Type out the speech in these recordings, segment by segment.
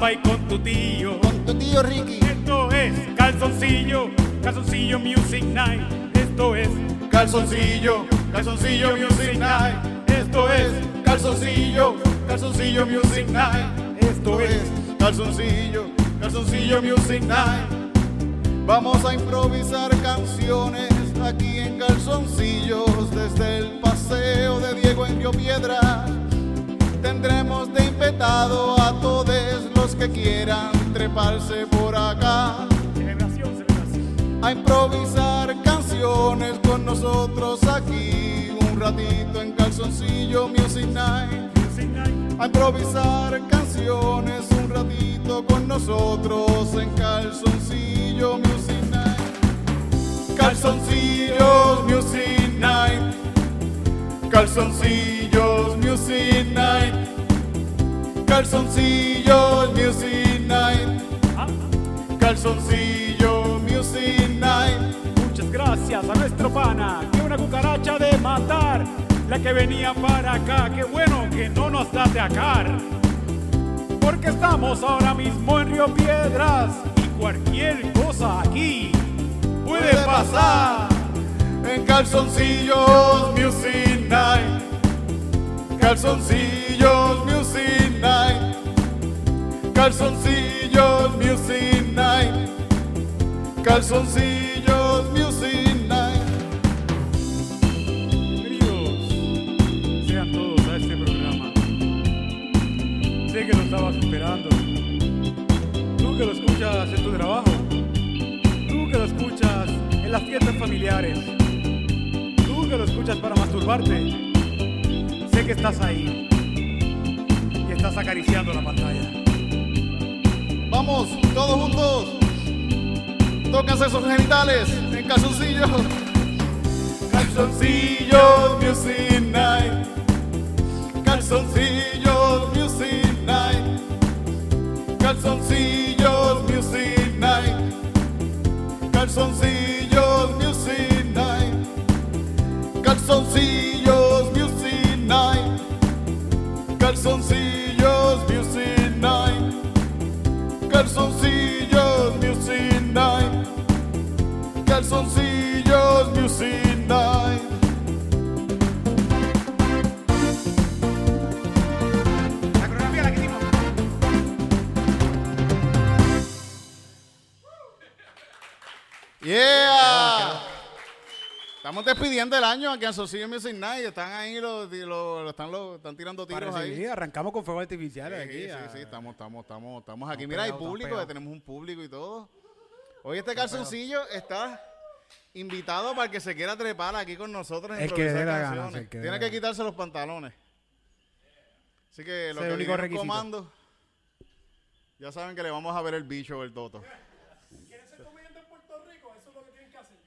papá y con tu tío. Con tu tío Ricky. Esto es Calzoncillo, Calzoncillo Music Night. Esto es Calzoncillo, calzoncillo Music Night. Esto es Calzoncillo, calzoncillo Music Night. Esto es calzoncillo, calzoncillo Music Night. Vamos a improvisar canciones aquí en calzoncillos desde el paseo de Diego en Río Piedra. Tendremos de invitado a todos los que quieran treparse por acá. a improvisar canciones con nosotros aquí. Un ratito en calzoncillo Music Night. a improvisar canciones un ratito con nosotros en calzoncillo Music Night. Calzoncillos Music Night. Calzoncillos Music Night calzoncillos Music Night Ah, Calzoncillo Music Night. Muchas gracias a nuestro pana, que una cucaracha de matar, la que venía para acá, qué bueno que no nos da de acar. Porque estamos ahora mismo en Río Piedras y cualquier cosa aquí puede pasar. En Calzoncillos Music Night. Calzoncillos Music Night. Calzoncillos Music Night. Calzoncillos Music Night. Bienvenidos sean todos a este programa. Sé que lo estabas esperando. Tú que lo escuchas en tu trabajo. Tú que lo escuchas en las fiestas familiares. Tú que lo escuchas para masturbarte. Sé que estás ahí. Y estás acariciando la pantalla. Vamos, todos juntos. Tócanse esos genitales en calzoncillos. Calzoncillos Music Night. Calzoncillos Music Night. Calzoncillos Music Night. Calzoncillos Music Night. Calzoncillos Calzoncillos Music Night. Calzoncillos Music Night. Calzoncillos Music Night. La coreografía la que hicimos. Yeah. Estamos despidiendo el año aquí en Calzoncillos Music Night. Están ahí los, los- los- están, los, están tirando tiros Parece ahí. que sí, arrancamos con fuegos artificiales Sí, aquí. sí, ah. sí, estamos, estamos, estamos, estamos aquí. Estamos Mira, hay público, tenemos un público y todo. Hoy este calzoncillo está invitado para que se quiera trepar aquí con nosotros en El que dé la gana, que Tiene dé que la quitarse los pantalones. Así que lo es que único requisito. comando, ya saben que le vamos a ver el bicho o el toto.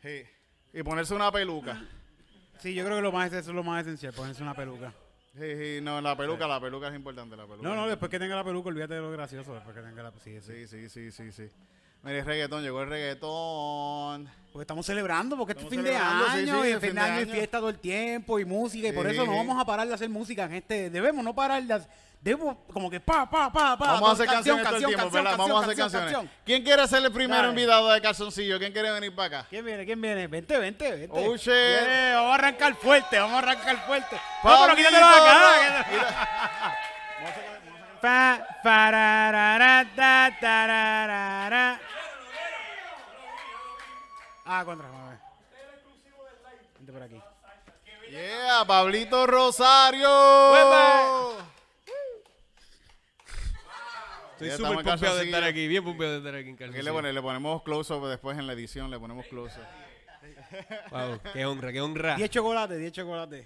Sí. Y ponerse una peluca. Sí, yo creo que lo más, eso es lo más esencial, ponerse una peluca. Sí, sí, no, la peluca, la peluca es importante, la peluca. No, es no, después que tenga la peluca, olvídate de lo gracioso. Después que tenga la sí, sí. Sí, sí, sí, sí. Mire, el reggaetón, llegó el reggaetón. Porque estamos celebrando, porque este es fin de sí, año, sí, y el fin de año y fiesta todo el tiempo, y música, y por eso no vamos a parar de hacer música en este. Debemos no parar de hacer. Debemos como que pa, pa, pa, pa. Vamos a hacer canciones todo el tiempo, canción, ¿verdad? Vamos a hacer canciones. ¿Quién quiere ser el primero invitado de calzoncillo? ¿Quién quiere venir para acá? ¿Quién viene? ¿Quién viene? Vente, vente, vente. Oh, shit. Yeah, vamos a arrancar fuerte, vamos a arrancar fuerte. No, pero quítatelo de acá. Pa, pararara, ta, tararara. Ah, contra, vamos a ver. Vente por aquí. Yeah, Pablito Rosario. Estoy súper pompeado de estar aquí, bien pompeado de estar aquí en le, Calzoncillo. pone- le ponemos close-up después en la edición, le ponemos close-up. Wow, qué honra, qué honra. 10 chocolates, 10 chocolates.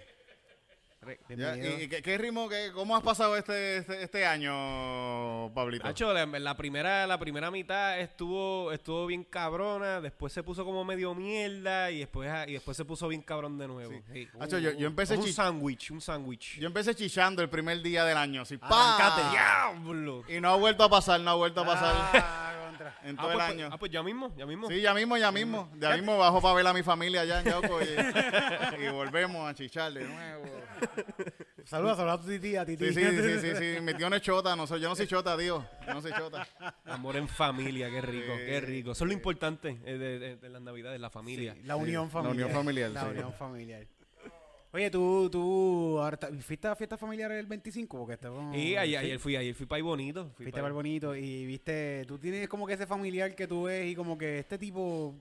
Ya. ¿Y, qué, qué ritmo, qué- cómo has pasado este, este, este año, Pablito? Nacho, la, la primera, la primera mitad estuvo, estuvo bien cabrona, después se puso como medio mierda y después, y después se puso bien cabrón de nuevo. Sí, Nacho, yo- yo empecé un sándwich, un sándwich. Yo empecé chichando el primer día del año, así, Arrancate. ¡pa! ¡Diablo! Y no ha vuelto a pasar, no ha vuelto a pasar. Ah, otra. en Ah, todo pues, el pues- año. ah, pues ya mismo, ya mismo. Sí, ya mismo, ya mismo. Ya mismo bajo para ver a mi familia allá en Yauco y, y volvemos a chichar de nuevo. Saludos, saludos a tu tía, a ti Sí, sí, sí, sí, sí. Mi tío no es chota, no soy, yo no soy chota, tío. Yo no soy chota. Amor en familia, qué rico, Sí. qué rico. Eso es lo importante eh, de, de- de las navidades, la familia. La unión la familiar. unión familiar, La sí. unión familiar. Oye, tú, tú, ahora ¿fuiste a fiesta familiar el 25? Porque estamos... Y ayer, sí, ayer fui, ayer fui para bonito. Fui Fuiste pa' para el bonito y viste, tú tienes como que ese familiar que tú ves y como que este tipo,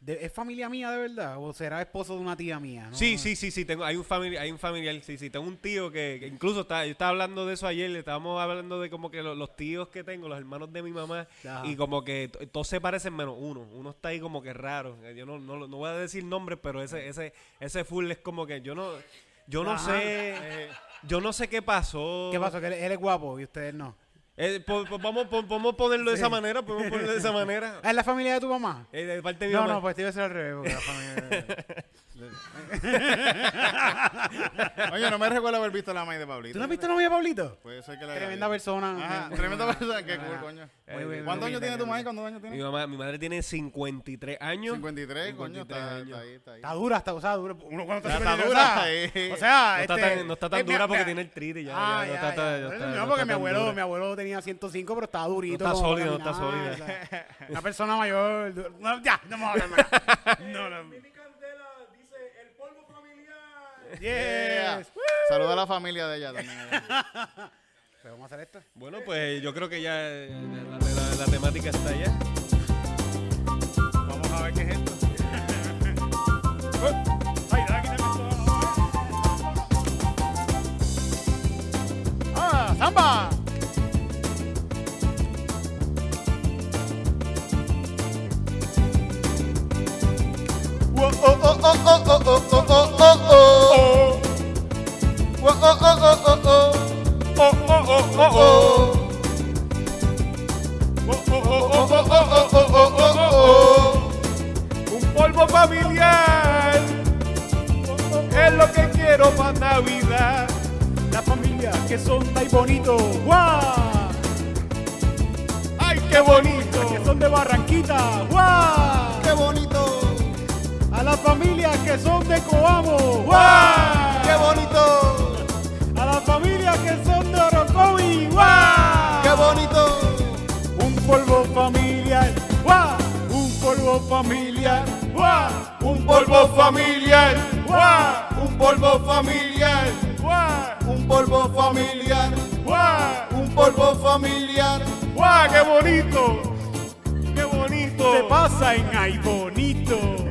de- ¿es familia mía de verdad? ¿O será esposo de una tía mía? ¿no? Sí, sí, sí, sí, tengo, hay un familiar, hay un familiar, sí, sí, tengo un tío que, que incluso está, yo estaba hablando de eso ayer, le estábamos hablando de como que lo- los tíos que tengo, los hermanos de mi mamá, Ajá. y como que to- todos se parecen menos uno, uno está ahí como que raro, Eh, yo no, no, no voy a decir nombres, pero ese, ese, ese full es como que yo no, yo no Ajá. sé, yo no sé qué pasó. ¿Qué pasó? Que él, él es guapo y ustedes no. Eh, po- po- vamos, po- podemos ponerlo de esa manera, podemos ponerlo de esa manera. ¿Ah, ¿Es la familia de tu mamá? Eh, de parte de mi No, mamá. no, pues te iba a ser al revés. Porque la familia... Oye, no me recuerdo haber visto la maíz de Pablito. ¿Tú no has visto la novia de Pablito? Puede ser que la Tremenda persona. Ajá, tremenda persona. Qué cool, coño. Muy bien, ¿Cuántos años tiene tu bien. ¿Cuántos años Mi, tiene? mamá, mi madre tiene 53 años. 53, coño. 53 Está, años. está ahí, está ahí. Está dura, está, o sea, dura. Uno cuando está, está dura. O sea, No está este, tan, no está tan eh, dura porque mira. tiene el triti ya. Ah, ya, no ya, está tan- ya. no está- No, no porque está mi abuelo, dura. mi abuelo tenía 105, pero estaba durito. No está sólido, no está caminar, sólida. o sea, Una persona mayor. no, ya, no me voy a hablar más. No, Yeah. Saluda a la familia de ella también. Pero vamos a hacer esto. Bueno, pues yo creo que ya eh, la, la- la temática está ya. Vamos a ver qué es esto. Ay. ¡Ah, samba! Un polvo familiar es lo que quiero para Navidad. La familia que son tan bonitos. ¡Guau! ¡Ay, qué bonito! Que son de Barranquita. ¡Guau! Qué bonito. A las familias que son de Coamo. ¡Qué ¡Guau! bonito! A las familias que son de Orocovi. ¡Guau! ¡Qué bonito! Un polvo familiar. ¡Guau! Un polvo familiar. ¡Guau! Un polvo familiar. ¡Guau! Un polvo familiar. ¡Guau! Un polvo familiar. ¡Guau! Un polvo familiar. ¡Guau, qué bonito! ¡Qué bonito! Se pasa en ay bonito.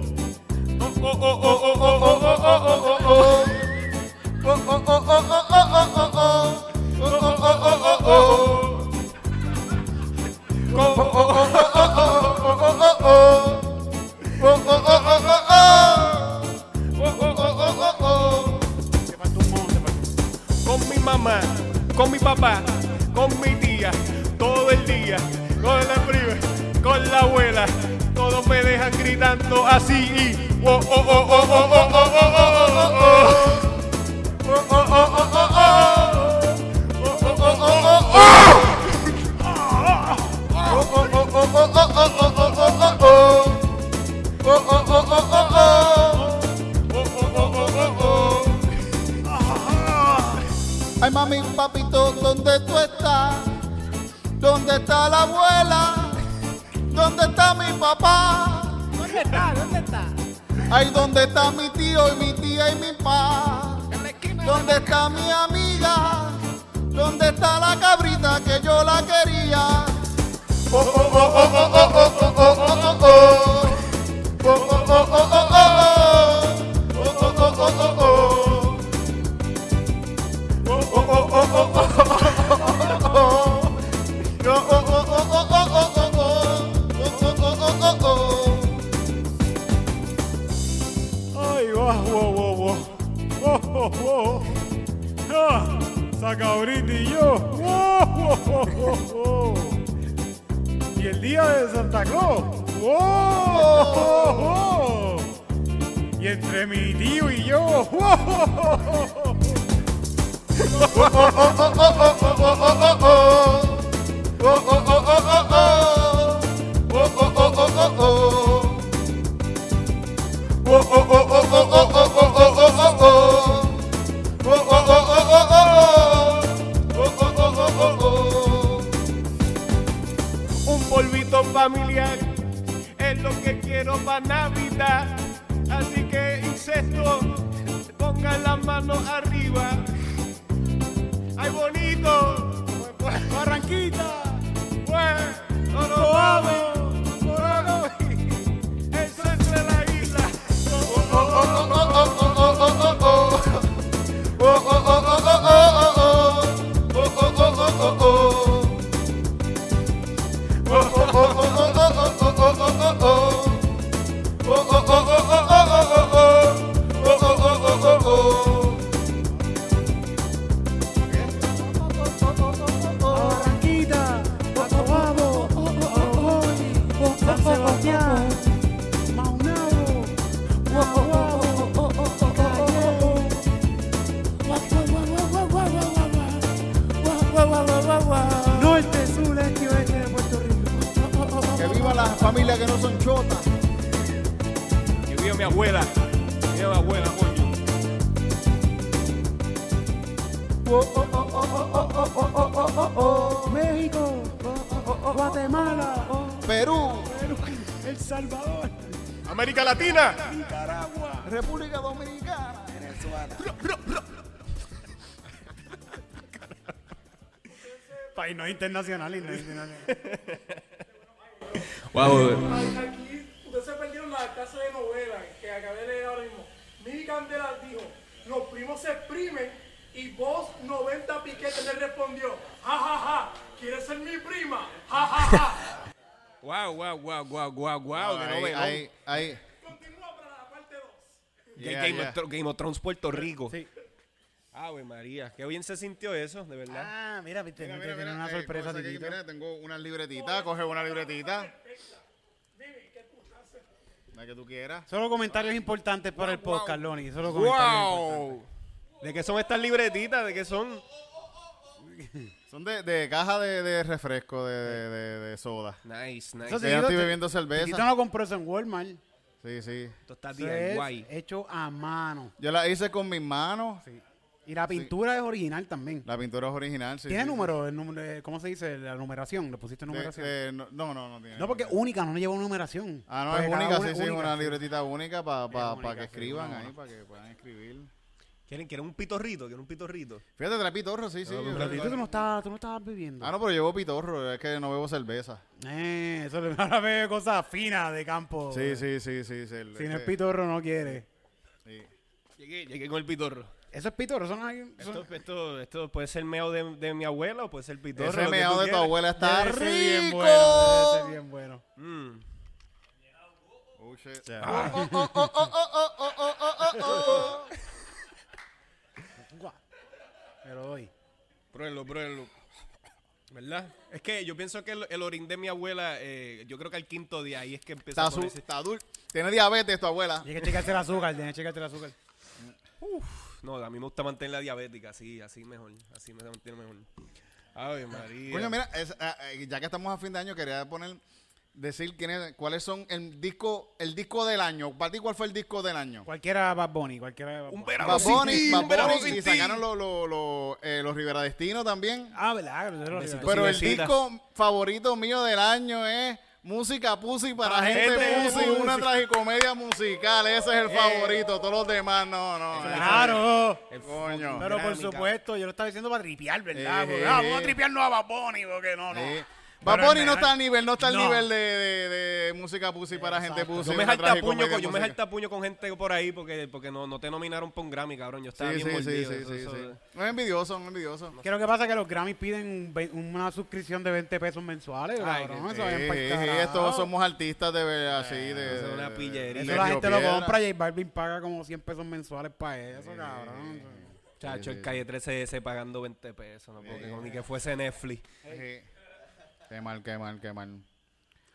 Con mi mamá, con mi papá, con mi tía, todo el día, con la prima, con la abuela, todos me dejan gritando así y oh, oh, oh, oh, oh, oh, oh, oh, oh, oh, oh. Oh, oh, oh, oh, oh, oh. Oh, oh, oh, oh, oh, oh. Oh, oh, oh, oh, oh, oh, oh, oh, oh, oh, oh. Oh, oh, oh, oh, oh, oh. Oh, oh, oh, oh, oh, oh. Ay, mami, papito, ¿dónde tú estás? ¿Dónde está la abuela? ¿Dónde está mi papá? ¿Dónde está? ¿Dónde está? Ay, ¿dónde está mi tío y mi tía y mi pa? ¿Dónde está mi amiga? ¿Dónde está la cabrita que yo la quería? Oh, oh, oh, oh, oh, oh, oh, oh, oh, oh, oh. Oh, oh, oh, oh, oh, oh. saca ahorita y yo. ¡Oh, oh, oh, y el día de Santa Claus. Y entre mi tío y yo. oh, oh, oh, oh, oh. Es lo que quiero para Navidad. Así que, incesto, pongan las manos arriba. ¡Ay, bonito! Barranquita. Pues, no nos vamos. No internacional, no internacional. Wow. Aquí ustedes se perdieron la casa de novela que acabé de leer ahora mismo. Mimi Candela dijo, los primos se exprimen y vos 90 piquetes le respondió, ja ja ja, ¿quieres ser mi prima? Ja ja ja. Wow, wow, wow, wow, wow, wow. De Ahí, novela. ahí, ahí. Continúa para la parte 2. Yeah, Game, yeah. Game of Thrones Puerto Rico. Sí. Ave María, qué bien se sintió eso, de verdad. Ah, mira, viste, Mira, te mira, tiene mira, una eh, sorpresa, cosa aquí, Titito. mira, tengo una libretita, coge una libretita. La que tú quieras. Solo comentarios importantes para el podcast, Loni. Solo comentarios Wow. ¿De qué son estas libretitas? ¿De qué son? Son de, de caja de, de refresco, de, de, de- de soda. Nice, nice. Eso ya estoy bebiendo cerveza. Titito no compró eso en Walmart. Sí, sí. Esto está Eso es DIY. hecho a mano. Yo la hice con mis manos. Y la pintura es original también. La pintura es original, sí. ¿Tiene sí, número? El número eh, ¿Cómo se dice? La numeración. ¿Le pusiste numeración? De- de- no, no, no, no tiene. no, porque única, no lleva numeración. Ah, no, Porque es única, una sí, sí, una sí. libretita única para Es única, que sí, escriban ahí, para que puedan escribir. ¿Quieren, ¿Quieren un pitorrito? ¿Quieren un pitorrito? Fíjate, trae pitorro, sí, sí. Yo- Pero Tito, tú no estabas, tú no estabas bebiendo. Ah, no, pero llevo pitorro, es que no bebo cerveza. Eh, eso le ahora ve cosas finas de campo. Sí, sí, sí, sí. sí, el- Si no es pitorro, no quiere. sí. Llegué, llegué con el pitorro. Eso es pitorro, son ahí. Esto, esto, esto puede ser meo de, de mi abuela o puede ser pitorro. Ese meado de tu abuela está Debe rico. ser bien bueno, debe ser bien bueno. Mm. Oh, shit. Oh, oh, oh, oh, oh, oh, oh, oh, oh, oh, oh. Pero hoy. Pruébenlo, pruébenlo. ¿Verdad? Es que yo pienso que el, el orín de mi abuela, eh, yo creo que al quinto día ahí es que empieza Está, a su- ponerse... está dulce. Tiene diabetes tu abuela. Tienes que checarse el azúcar, tienes que checarse el azúcar. No, a mí me gusta mantenerla diabética, así, así mejor. Así me mantiene mejor. Ay, María. Coño, mira, es- ah, eh, ya que estamos a fin de año, quería poner, decir quiénes, cuáles son el disco, el disco del año. Para ti, ¿cuál fue el disco del año? Cualquiera Bad Bunny, cualquiera de Bad Un Bunny. verano Bad sin Bunny, ti, Bad un verano Bunny, sin y sacaron los lo, lo, eh, los Rivera Destino también. Ah, ¿verdad? Pero, el disco favorito mío del año es Música Pussy para gente gente Pussy, pussy. una tragicomedia musical. Ese es el favorito. Todos los demás, no, no. Claro. ese- Coño. Pero por supuesto, yo lo estaba diciendo para tripear, ¿verdad? Eh, eh, ah, eh. vamos a tripearnos a Bad Bunny, porque no, no. Pero Bad Bunny en no está verdad- al nivel, no está al No. nivel de, de, de música pussy para gente pussy. Yo me jalta puño, con, yo me musical. jalta puño con gente por ahí porque, porque no, no te nominaron por un Grammy, cabrón. Yo estaba Sí, bien sí, mordido. sí, eso- sí, eso- sí. No es envidioso, no es envidioso. Que lo que pasa es que los Grammys piden una suscripción de 20 pesos mensuales, Ay, cabrón. Eso carajo. estos somos artistas de ver- así de, eso es una de- pillería. Eso de la gente lo compra, J Balvin paga como 100 pesos mensuales para eso, cabrón. Chacho, el calle 13 pagando 20 pesos, no porque ni que fuese Netflix. Qué mal, qué mal, qué mal.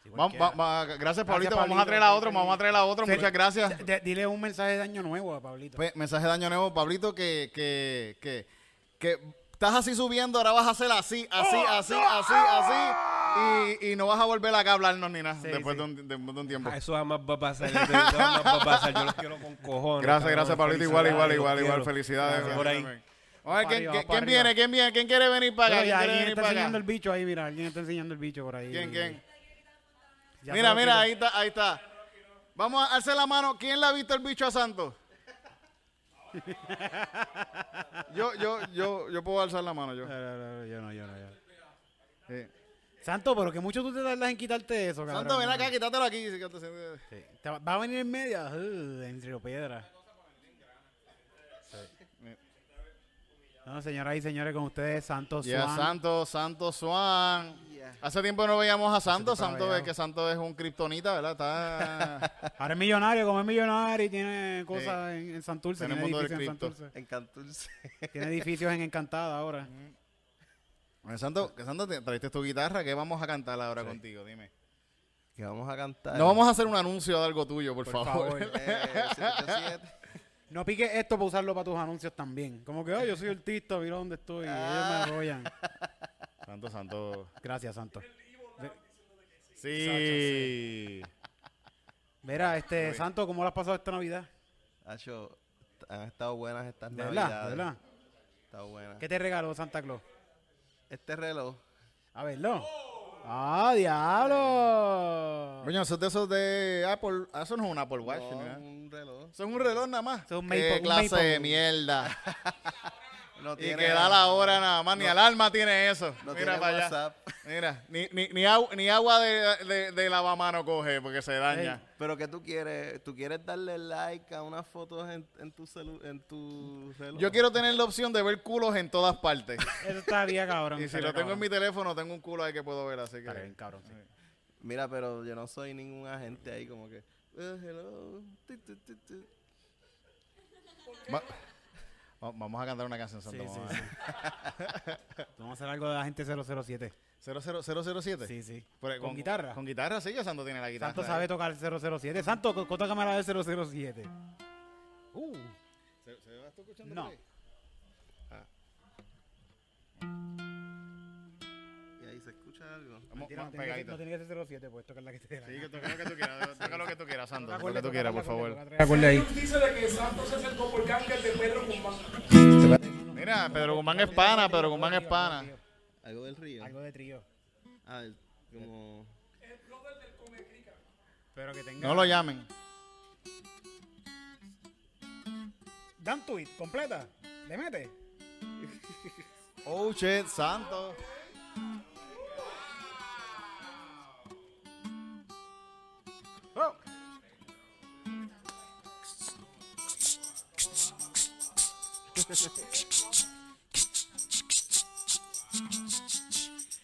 Vamos, que- va- va- gracias, Pablito. Vamos a traer a otro, vamos a traer a otro. Sí. Muchas gracias. D- dile un mensaje de año nuevo a Pablito. Pues, mensaje de año nuevo, Pablito, que, que, que, que estás así subiendo, ahora vas a hacer así, así, así, así, así. y, y no vas a volver acá a hablarnos ni nada Sí, después, sí. De, un, después de un tiempo. Ah, Eso jamás va a pasar. Eso jamás va a pasar. Yo los quiero con cojones. Gracias, cabrón. gracias, Pablito. Igual, igual, igual, igual. Felicidades. Gracias por ahí. Pa' ¿quién, arriba, quién- viene? ¿Quién viene? ¿Quién quiere venir para acá? Oye, ¿Quién quiere alguien venir está para enseñando acá? el bicho ahí, mira, alguien está enseñando el bicho por ahí. ¿Quién, quién? Ya Mira, mira, ahí está, ahí está. Vamos a alzar la mano. ¿Quién le ha visto el bicho a Santos? Yo, yo, yo, yo puedo alzar la mano, yo. Yo no, yo no, yo. Sí. Santo, pero que mucho tú te tardas en quitarte eso, cabrón. Santos, ven acá, quítatelo aquí. sí, te- va va a venir en media, uh, en Río No, señoras y señores, con ustedes, Santos Ya, Swan. Santos, Santos Swan. Hace tiempo no veíamos a Santos. Santos es que Santos es un kriptonita, ¿verdad? Está. Ahora es millonario, como es millonario y tiene cosas en, en Santurce, Tiene tiene el mundo del edificios en. Santurce. En Canturce. Tiene edificios en Encantada ahora. Santos, que Santos, te- trajiste tu guitarra. ¿Qué vamos a cantar ahora contigo? Dime. Que vamos a cantar. No vamos a hacer un anuncio de algo tuyo, por, Por favor. favor. Eh, 787. No piques esto para usarlo para tus anuncios también. Como que, ay, yo soy artista, mira dónde estoy. y ellos me arrollan. Santos, Santos. Gracias, Santos. Sí. Mira, este, Santo, ¿cómo lo has pasado esta Navidad? Hacho, han estado buenas estas ¿De navidades. verdad? ¿De verdad? Han estado buenas. ¿Qué te regaló Santa Claus? Este reloj. A verlo. ¡Ah, diablo! Coño, eso es de esos de Apple. ah, Eso no es un Apple Watch, No, ¿no? un reloj. Son un reloj nada más. Eso es un Qué Maple- un clase Maple. de mierda. No y tiene- que da la hora nada más. Ni alarma tiene eso. No Mira tiene para allá. WhatsApp. Mira, ni, ni, ni, agua, ni agua de, de, de lavamano coge porque se daña. Pero que tú quieres, tú quieres darle like a unas fotos en, en tu celu, en tu reloj. Yo quiero tener la opción de ver culos en todas partes. Eso estaría cabrón. y si lo tengo en mi teléfono, tengo un culo ahí que puedo ver, así Estaría bien, que... cabrón, sí. Mira, pero yo no soy ningún agente ahí como que. "Eh, hello. tu, tu, tu, tu". Va- va- Vamos a cantar una canción, Sí, Santo. sí, vamos a sí. Vamos a hacer algo de la gente 007. ver. 00- 007. Sí, sí. ¿Con guitarra? Con guitarra, sí, que Santo tiene la guitarra. Santo sabe tocar 007. Santo, ¿cu- ¿cuánta cámara de 007? Uh, ¿Se, se va escuchando No. Y ahí se escucha algo. Vamos, mentira, no, vamos tiene que, ser- pegadito. no tiene que ser 07, pues tocar la que te dé la Sí, gana. que toca lo que tú quieras, toca lo que tú quieras, Santo. Toca Lo que acorde, tú toca quieras, por favor. ahí. Dice de que Santos se acercó por Cángel de Pedro Guzmán. Mira, Pedro Guzmán es pana, Pedro Guzmán es pana. Algo del río. Algo de trío. Ah, el- como. Pero que tenga. No lo llamen. Dan tweet, completa. ¿Le mete? Oh, shit, Santo.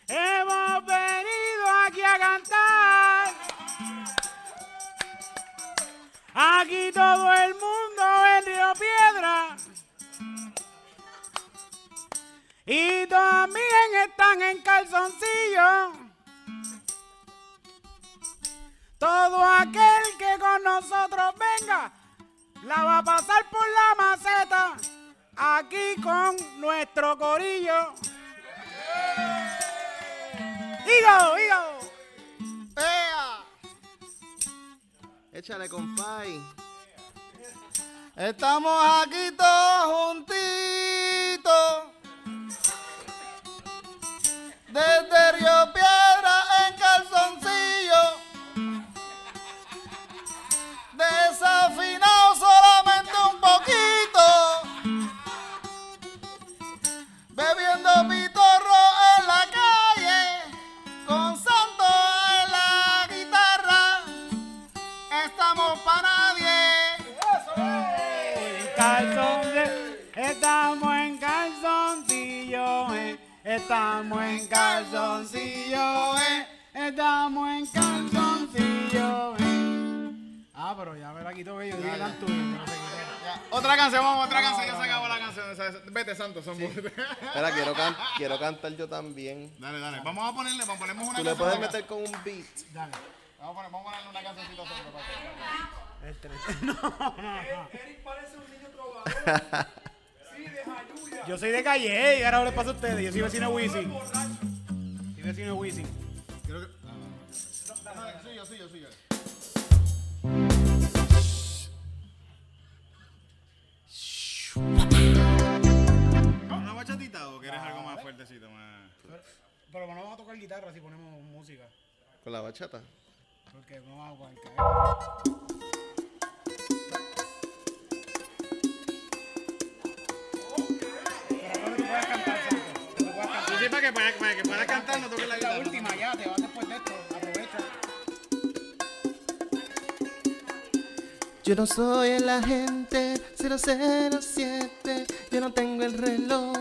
Hemos venido aquí a cantar. Aquí todo el mundo en Río Piedra. Y también están en calzoncillo. Todo aquel que con nosotros venga, la va a pasar por la maceta. Aquí con nuestro corillo. ¡Higo, higo! ¡Ea! Échale, compay. Estamos aquí todos juntitos. Desde Río estamos en calzoncillo, eh. estamos en calzoncillo. eh. Ah, pero ya me la quitó que yo dije tanto. y no se quitó. Ya, Otra canción, vamos, otra canción, ya se acabó la canción. Vete, Santo, son Espera, quiero, can- quiero cantar yo también. Dale, dale. Vamos a ponerle, vamos a ponerle una Tú le canción. puedes acá. meter con un beat. Dale. Vamos a, poner, vamos a ponerle una cancioncita no, no. Eric parece un niño trovador. Yo soy de calle, y ahora les paso a ustedes. Yo soy vecino de Wisin. Soy vecino de Wisin. Creo que- suyo, suyo, suyo. ¿Una bachatita o quieres algo más fuertecito? Más... Pero no vamos a tocar guitarra si ponemos música. Con la bachata. Porque no vamos a. Cantar, Santo. Sí, para que, para, para que puedas cantar, no toques la La guitarra. última ya, te vas después de esto. Aprovecha. Yo no soy el agente 007, yo no tengo el reloj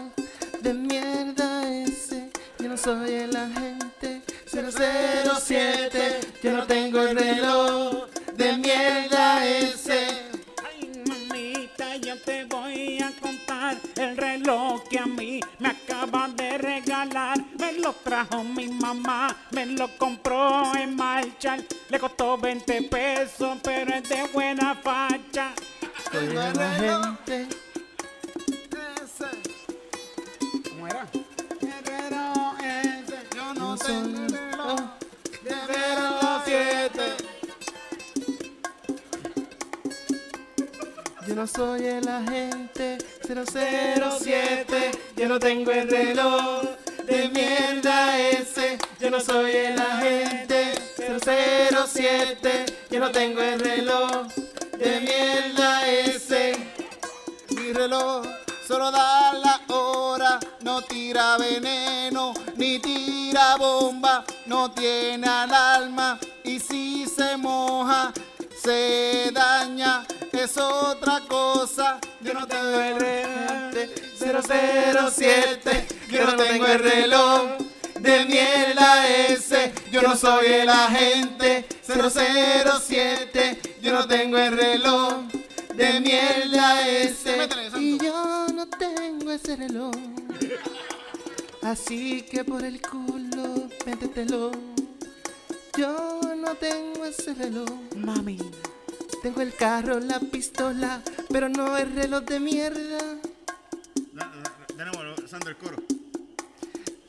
de mierda ese. Yo no soy el agente 007, yo no tengo el reloj el reloj que a mí me acaban de regalar. Me lo trajo mi mamá, me lo compró en marcha. Le costó 20 pesos, pero es de buena facha. Soy el agente. ¿Cómo era? Pero ese, Yo No no soy tengo el reloj de de no soy el agente 007, yo no tengo el reloj de mierda ese. Yo no soy el agente 007, yo no tengo el reloj de mierda ese. Mi reloj solo da la hora, no tira veneno, ni tira bomba, no tiene alarma y si se moja, se daña, es otra cosa. Yo no tengo el Agente 007, yo no tengo el reloj de mierda ese. Yo no soy el agente 007, yo no tengo el reloj de mierda ese. Y yo no tengo ese reloj. Así que por el culo, métetelo. Yo no tengo ese reloj. Mami. Tengo el carro, la pistola, pero no el reloj de mierda. Tenemos, el coro.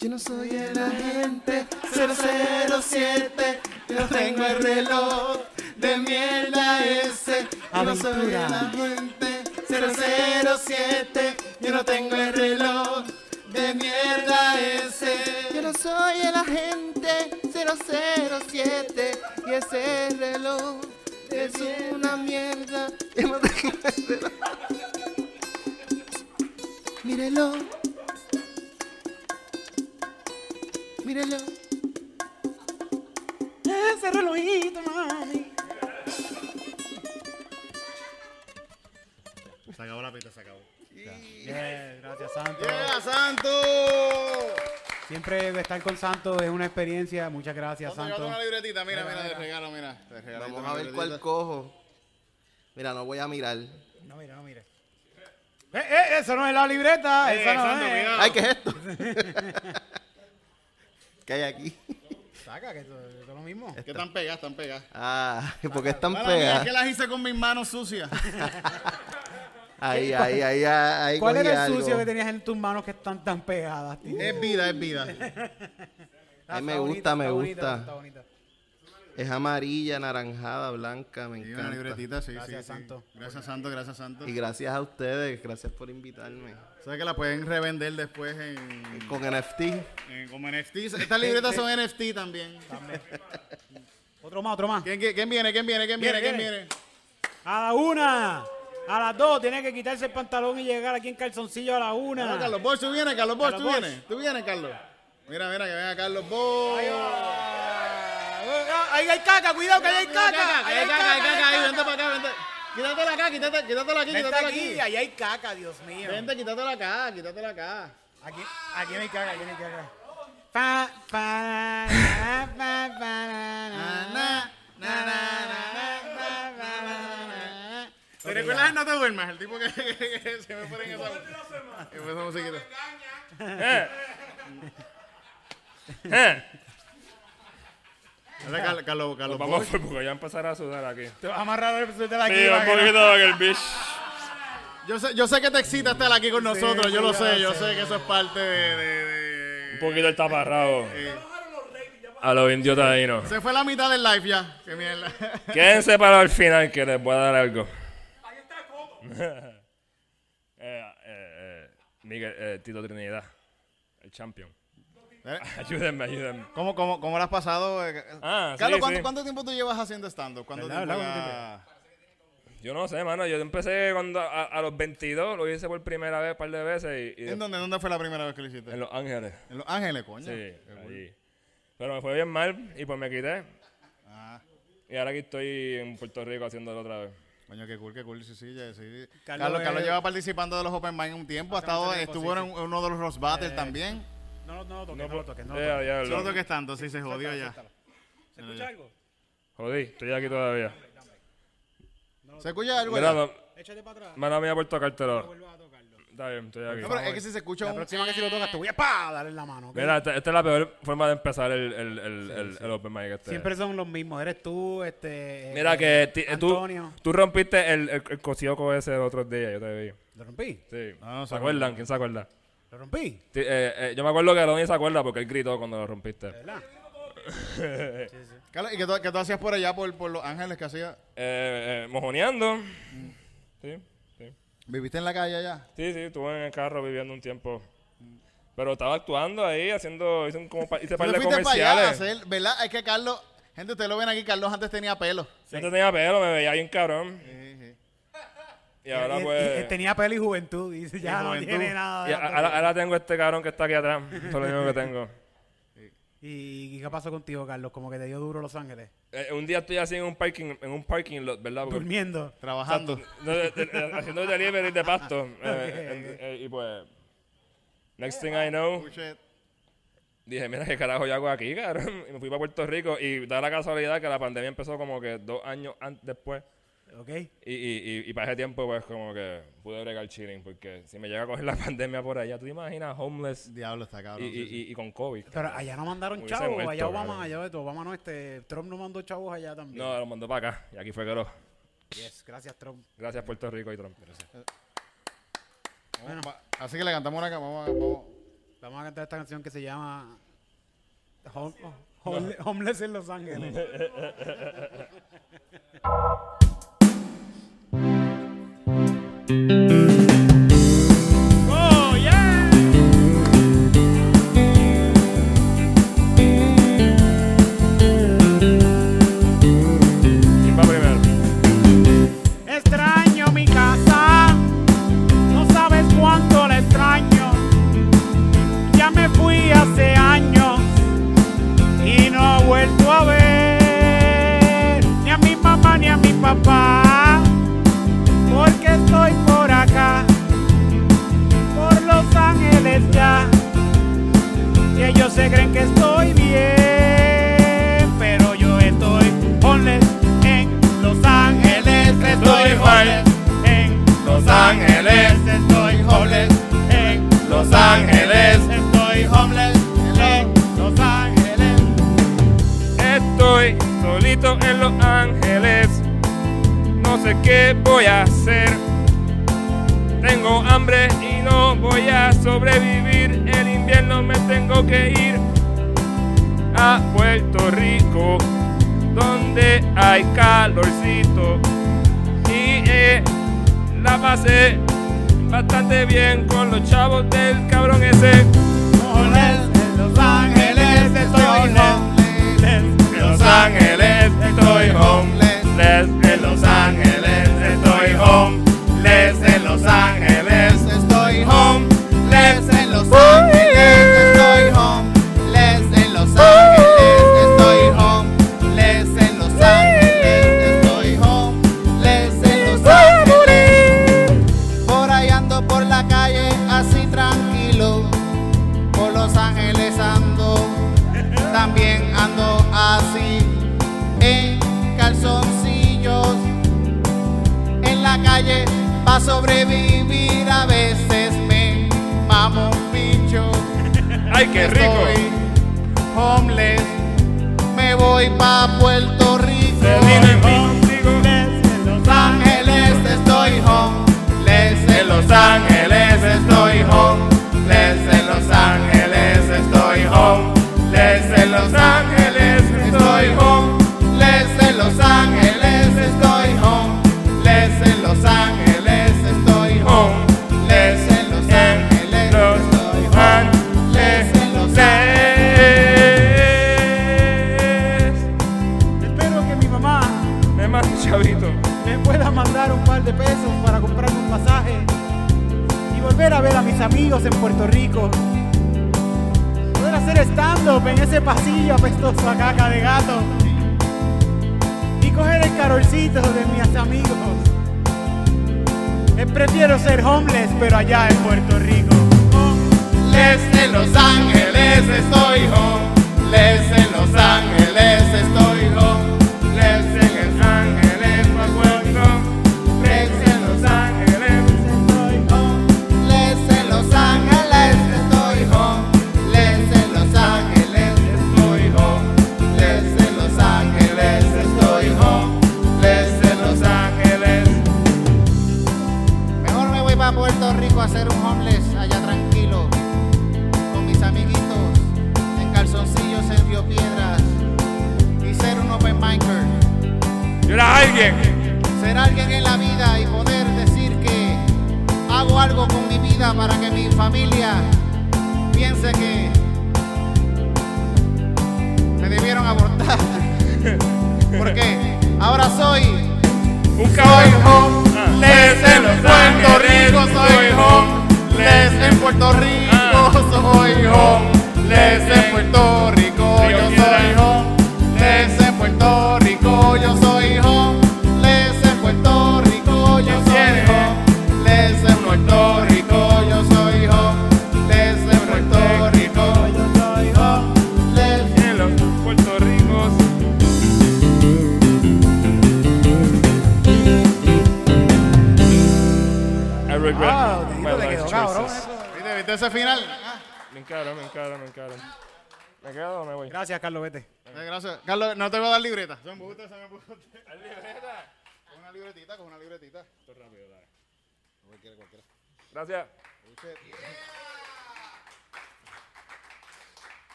Yo no soy el agente 007, yo no tengo el reloj de mierda ese. Yo no soy el agente 007, yo no tengo el reloj de mierda ese. Yo no soy el agente 007 y ese reloj es una mierda. Mírelo. Mírelo. Ese relojito, mami. Se acabó la pista, se acabó. gracias, Santo. ¡Yeah, Santo! Siempre estar con Santo es una experiencia. Muchas gracias, Santo. Santo. una libretita, mira, mira, de regalo, mira. De regalo, Vamos a ver cuál cojo. Mira, no voy a mirar. No mire, no mire. Eh, eh, eso no es la libreta. Eh, eso no Santo, es. cuidado. Ay, ¿qué es esto? ¿Qué hay aquí? Saca, que eso, eso es lo mismo. Que están pegadas, están pegadas. Ah, porque están es pegadas. que las hice con mis manos sucias. Ahí, ahí, ahí, ahí. ¿Cuál era el algo. sucio que tenías en tus manos que están tan pegadas, tío? es vida, es vida. Ay, me gusta, me bonita, gusta. bonita. Es amarilla, naranjada, blanca, me Y una encanta. libretita, sí, Gracias, sí, sí. Santo. Gracias, Santo, gracias, Santo. Y gracias a ustedes, gracias por invitarme. ¿Sabes que la pueden revender después en, Con NFT. en- como NFT? Estas libretas son NFT también. Otro más, otro más. ¿Quién, quién- quién viene? ¿Quién viene? ¿Quién viene? Viene, ¿Quién viene. viene? A la una. A las dos. Tiene que quitarse el pantalón y llegar aquí en calzoncillo a la Ah, una. Carlos Bosch, tú vienes, Carlos Bosch, tú Bosch. vienes. Tú vienes, Carlos. Mira, mira, que venga Carlos Bosch. Ah, Ahí hay caca, cuidado que ahí hay caca. Ahí hay caca, hay caca ahí, vente para acá, vente. Quítatela acá, quítate, quítatela aquí, quítatela aquí, aquí. ahí hay caca, Dios mío. Vente, quítatela acá, quítatela acá. Aquí, aquí hay caca, aquí hay caca. Pa, pa, na, pa, pa, na, na, na, na, na, ¿Te recuerdas el No te duermas? El tipo que, que- que se me pone en esa, en esa musiquita. Dale, Carlos, Carlos, Carlos Vamos Bosch. pues, porque ya empezar a sudar aquí. Te vas a amarrar el de aquí. Sí, un poquito para que el bicho. Yo sé, yo sé que te excita estar aquí con nosotros, yo sí, lo sé, yo sé. que eso es parte de... de, de- Un poquito el taparrabo. eh, A los indios taínos. Se fue la mitad del live ya. Qué mierda. Quédense para el final que les voy a dar algo. Eh, eh, eh, Miguel, eh, Tito Trinidad, el champion. ¿Eh? Ayúdenme, ayúdenme. ¿Cómo, cómo, cómo lo has pasado? Ah, Carlos, sí, ¿cuánto, sí. cuánto tiempo tú llevas haciendo stand-up? ¿Cuánto ¿Verdad, tiempo verdad? ya- Yo no sé, mano. Yo empecé cuando a, a los 22, lo hice por primera vez un par de veces y, y ¿En dónde, dónde fue la primera vez que lo hiciste? en Los Ángeles. En Los Ángeles, coño. Sí, allí. Pero me fue bien mal y pues me quité. Ah, Y ahora aquí estoy en Puerto Rico haciéndolo otra vez. Coño, qué cool, qué cool. Sí, sí, ya, sí. Carlos Carlos, Carlos, lleva participando de los Open Mic un tiempo. Ha estado, tiempo, estuvo en uno de los Roast Battles Eh, también. No, no, no lo toques, no, lo toques, no lo toques. ya, Solo lo- que tanto, sí se jodió ya. ¿Se escucha algo? Jodí, estoy aquí todavía. ¿Se escucha algo? Mira, no, Échate para atrás. mala mía por tocártelo. Está bien, estoy aquí. No, pero es que si se escucha La un... próxima que si lo tocas te voy a pa, darle en la mano. Mira, esta, esta es la peor forma de empezar el, el, el, el, el Open Mic. Este. Siempre son los mismos. Eres tú, este. Mira eh, que ti- tú, Antonio. tú rompiste el, el, el cocioco ese el otro día, yo te vi. ¿Lo rompí? Sí. Ah, no ¿Se acuerdan? ¿Quién se acuerda? ¿Lo rompí? Sí, eh, eh, yo me acuerdo que Lonnie se acuerda porque él gritó cuando lo rompiste. ¿De verdad? Carlos, ¿y qué tú, qué tú hacías por allá, por, por Los Ángeles? ¿Qué hacías? Eh, eh, mojoneando. Sí, sí. ¿Viviste en la calle allá? Sí, sí, estuve en el carro viviendo un tiempo. Pero estaba actuando ahí, haciendo, hice un, como pa- hice Tú par de fuiste para allá a comerciales. hacer, ¿verdad? Es que Carlos, gente, ustedes lo ven aquí, Carlos antes tenía pelo. Yo no tenía pelo, me veía bien cabrón. Sí, sí. Y ahora Y- y- pues... y tenía pelo y juventud. Y dice, ya Y no juventud. tiene nada. y de a- pelo. ahora, ahora tengo este cabrón que está aquí atrás. Eso es lo único que tengo. ¿Y qué pasó contigo, Carlos? Como que te dio duro Los Ángeles. Eh, un día estoy así en un parking, en un parking lot, ¿verdad? Porque- Durmiendo. Trabajando. No, de- de- de- haciendo delivery de pasto. eh, eh, y pues, next thing I know, dije, mira, ¿qué carajo yo hago aquí, cabrón? Y me fui para Puerto Rico y da la casualidad que la pandemia empezó como que dos años después. ¿Ok? Y, y, y, y para ese tiempo, pues, como que pude bregar chilling. Porque si me llega a coger la pandemia por allá, ¿tú te imaginas homeless Diablo está y, cabrón. y, sí, sí. y, y con COVID? Pero allá no mandaron Hubiese chavos. muerto, allá Obama, cabrón. allá Obama no, este. Trump no mandó chavos allá también. No, lo mandó para acá. Y aquí fue que lo... Yes, gracias, Trump. Gracias Puerto Rico y Trump. Vamos, va- Así que le cantamos una vamos, a- vamos. Vamos a cantar esta canción que se llama Hom- Hom- Homeless en Los Ángeles. ¡Oh, homeless en Los Ángeles. Estoy solito en Los Ángeles. No sé qué voy a hacer. Tengo hambre y no voy a sobrevivir. El invierno me tengo que ir a Puerto Rico, donde hay calorcito. Y eh, la pasé bastante bien con los chavos del cabrón ese.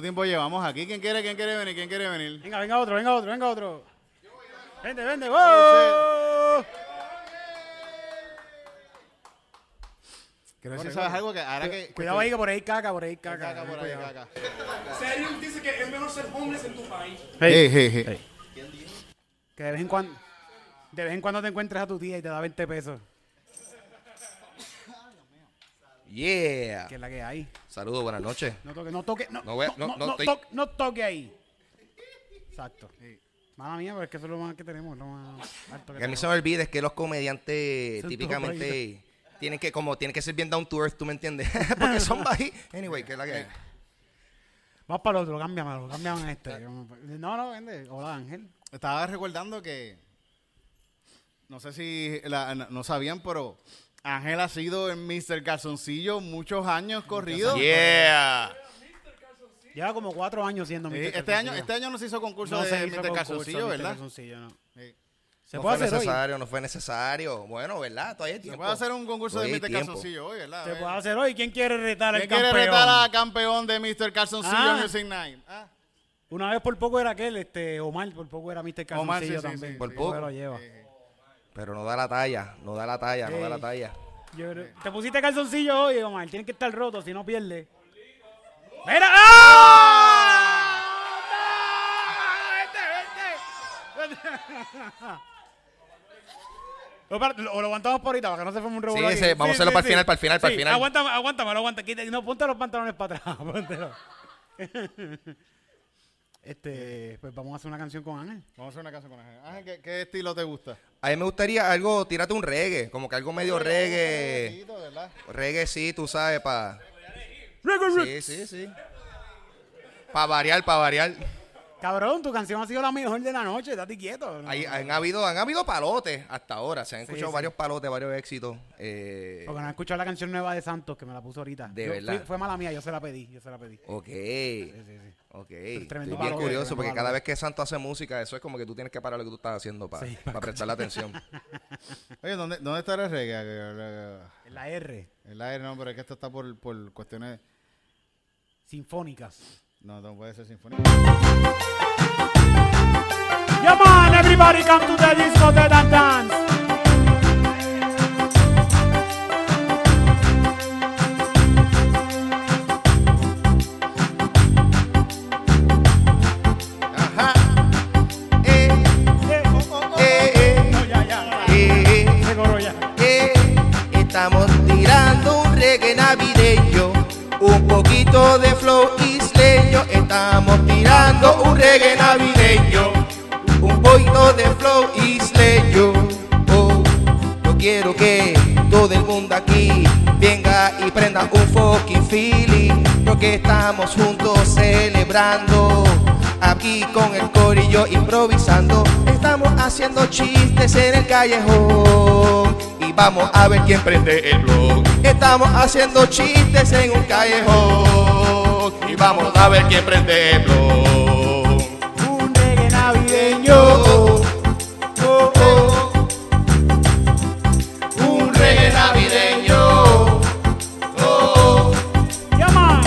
¿Cuánto tiempo llevamos aquí? ¿Quién quiere, quién quiere venir? ¿Quién quiere venir? Venga, venga otro, venga otro, venga otro. Vente, vente, ¡wow! Quiero decir, ¿sabes algo? Que ahora que... Cuidado ahí que por ahí caca, por ahí caca. caca por ahí, cuidado. caca. Serius dice que es mejor ser homeless en tu país. Hey, hey, hey. Que de vez en cuando de vez en cuando te encuentres a tu tía y te da 20 pesos. Yeah. Que es la que hay. Saludos, buenas noches. No toque, no toque, no, No voy a- no, no- no, no no estoy- toque, no toque ahí. Exacto. Mala mía, pero es que eso es lo más que tenemos, lo más alto que Que a mí se tenemos. me olvida es que los comediantes típicamente tienen que como tienen que ser bien down to earth, ¿tú me entiendes? Porque son bají. Anyway, que es la que hay. Vamos para el otro, cámbiamelo, cámbiame a este. No, no, vende. Hola, Ángel. Estaba recordando que... No sé si la- no- no sabían, pero Ángel ha sido en Mr. Calzoncillo muchos años corridos. Yeah. Lleva como cuatro años siendo Sí, Mr. este, Calzoncillo. año, este año no se hizo concurso no de se hizo Mr. concurso, Calzoncillo, Mr. ¿verdad? Calzoncillo, no. Sí. Se no puede fue hacer hoy. necesario, no fue necesario. Bueno, ¿verdad? Todavía hay Se puede hacer un concurso de Todavía Mr. tiempo. Calzoncillo hoy, ¿verdad? Se puede hacer hoy. ¿Quién quiere retar al ¿Quién quiere campeón? retar a campeón de Mr. Calzoncillo Ah. Music Night? Ah. Una vez por poco era aquel, este, Omar, por poco era Mr. Calzoncillo Omar, sí, sí, también. sí, Por sí. poco. lo lleva. Pero no da la talla, no da la talla, no da la talla. Yo Te pusiste calzoncillo hoy, Omar. Tienes que estar roto, si no pierde. ¡Mira! ¡Ah! ¡No! ¡Vete, vete! O para- O lo aguantamos por ahorita para que no se forme un revuelo Sí, ese, vamos a hacerlo para el final, para el final, para el Sí, final. Aguántame, aguántame, aguanta. quita- No, ponte los pantalones para atrás. póntelo. Este, pues vamos a hacer una canción con Ángel. Vamos a hacer una canción con Ángel. Ángel, ¿qué, qué estilo te gusta? A mí me gustaría algo, tírate un reggae, como que algo medio reggae. Reggae sí, tú sabes, para... Sí, sí, sí. Para variar, para variar. Cabrón, tu canción ha sido la mejor de la noche. Date quieto. Hay- han, habido, han habido palotes hasta ahora. Se han Sí, escuchado sí. varios palotes, varios éxitos. Eh, Porque no he escuchado la canción nueva de Santos que me la puso ahorita. De Yo- verdad. fui- fue mala mía, yo se la pedí, yo se la pedí. ok. Sí, sí, sí. Ok. tremendo Estoy bien palote, curioso tremendo porque cada vez que Santo hace música, eso es como que tú tienes que parar lo que tú estás haciendo para Sí, prestarle atención. Oye, ¿dónde, dónde está el reggae? En la R, El aire, no, pero es que esto está por, por cuestiones... sinfónicas. No, no puede ser sinfónico. Yeah, man, everybody come to the disco dead and dance. Estamos tirando un reggae navideño, un poquito de flow y Estamos tirando un reggae navideño, un poquito de flow isleño. Oh, yo quiero que todo el mundo aquí venga y prenda un fucking feeling, porque estamos juntos celebrando. Aquí con el corillo improvisando, estamos haciendo chistes en el callejón y vamos a ver quién prende el blog. Estamos haciendo chistes en un callejón y vamos a ver quién prende el blog. Un reggae navideño. Oh, oh. Un reggae navideño. Oh, oh. Llama.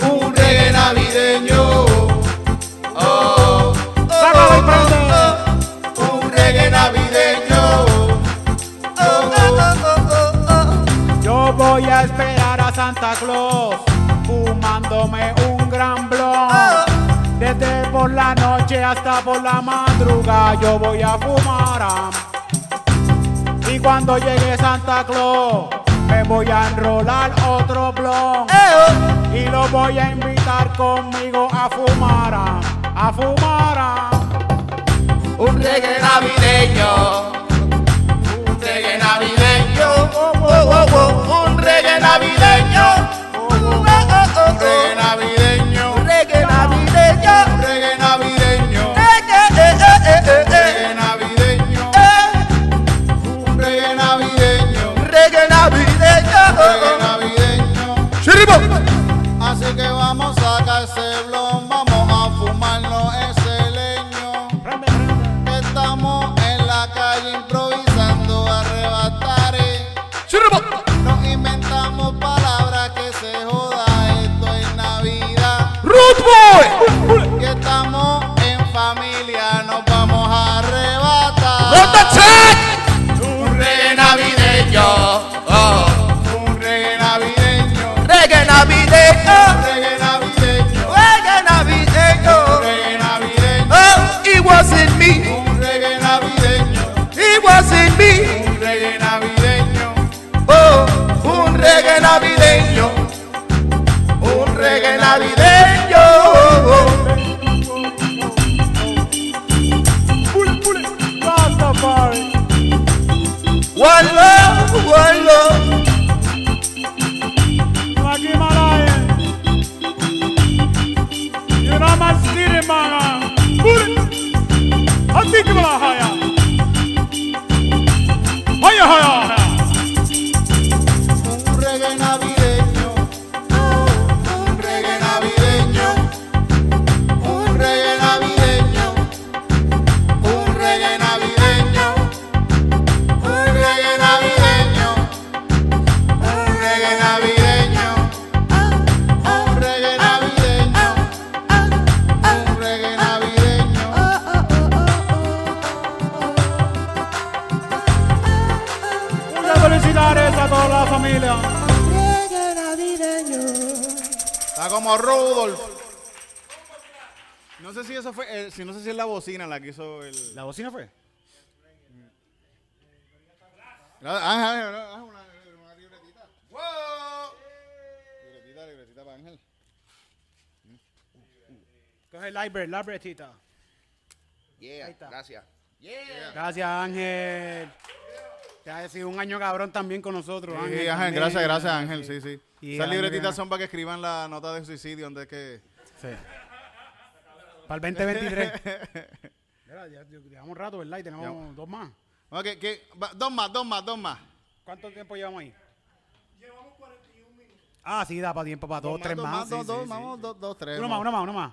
Un reggae navideño. Oh, oh, oh. Un reggae navideño. Oh, oh, oh, oh, oh. Yo voy a esperar a Santa Claus fumándome un gran blon. Desde por la noche hasta por la madrugada yo voy a fumar. Y cuando llegue Santa Claus me voy a enrolar otro blon. Y lo voy a invitar conmigo a fumar. A fumar. ah. Un reggae navideño. Un reggae navideño. Oh, oh, oh. Un reggae navideño loco. Reggae navideño. Reggae navideño. Reggae Que estamos en familia, nos vamos a arrebatar. Un reggae navideño. Oh. Un reggae navideño. Reggae navideño, Reggae navideño. reggae navideño. Reggae navideño. Oh, it wasn't me, Un reggae navideño. it wasn't me. Un reggae navideño. Oh, un reggae navideño, bocina la que hizo el. ¿La bocina fue? Ah, Ángel, ah, una, una libretita. ¡Wow! Libretita, libretita para Ángel. Coge el library, la bretita. Yeah, está. gracias. Gracias, Ángel. Te ha sido un año cabrón también con nosotros. Sí, Ángel, Ángel, gracias, gracias Ángel, sí, sí. Y Esas libretitas son para que escriban la nota de suicidio antes que... Sí. Para el 2023. Mira, ya, llevamos rato, ¿verdad? Y tenemos dos más. Ok, que, va, dos más, dos más, dos más. ¿Cuánto tiempo llevamos ahí? Llevamos 41 minutos. Ah, sí, da para tiempo para dos, Dos tres dos más. dos, sí, dos, sí, sí. vamos, dos, dos, tres. Una más, una más, una más.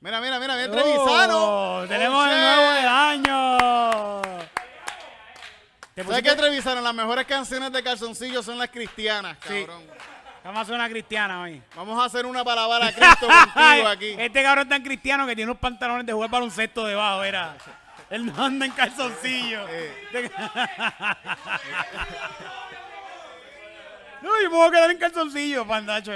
Mira, mira, mira, bien Trevisano. Oh, tenemos el Oye. nuevo del año. Te ¿Sabes pusiste- qué, Trevisano? Las mejores canciones de calzoncillo son las cristianas, Sí. cabrón. Vamos a hacer una cristiana hoy. Vamos a hacer una para alabar a Cristo contigo aquí. Este cabrón tan cristiano que tiene unos pantalones de jugar baloncesto debajo, era. Él no anda en calzoncillo. Eh. no, yo me voy a quedar en calzoncillo, pandacho.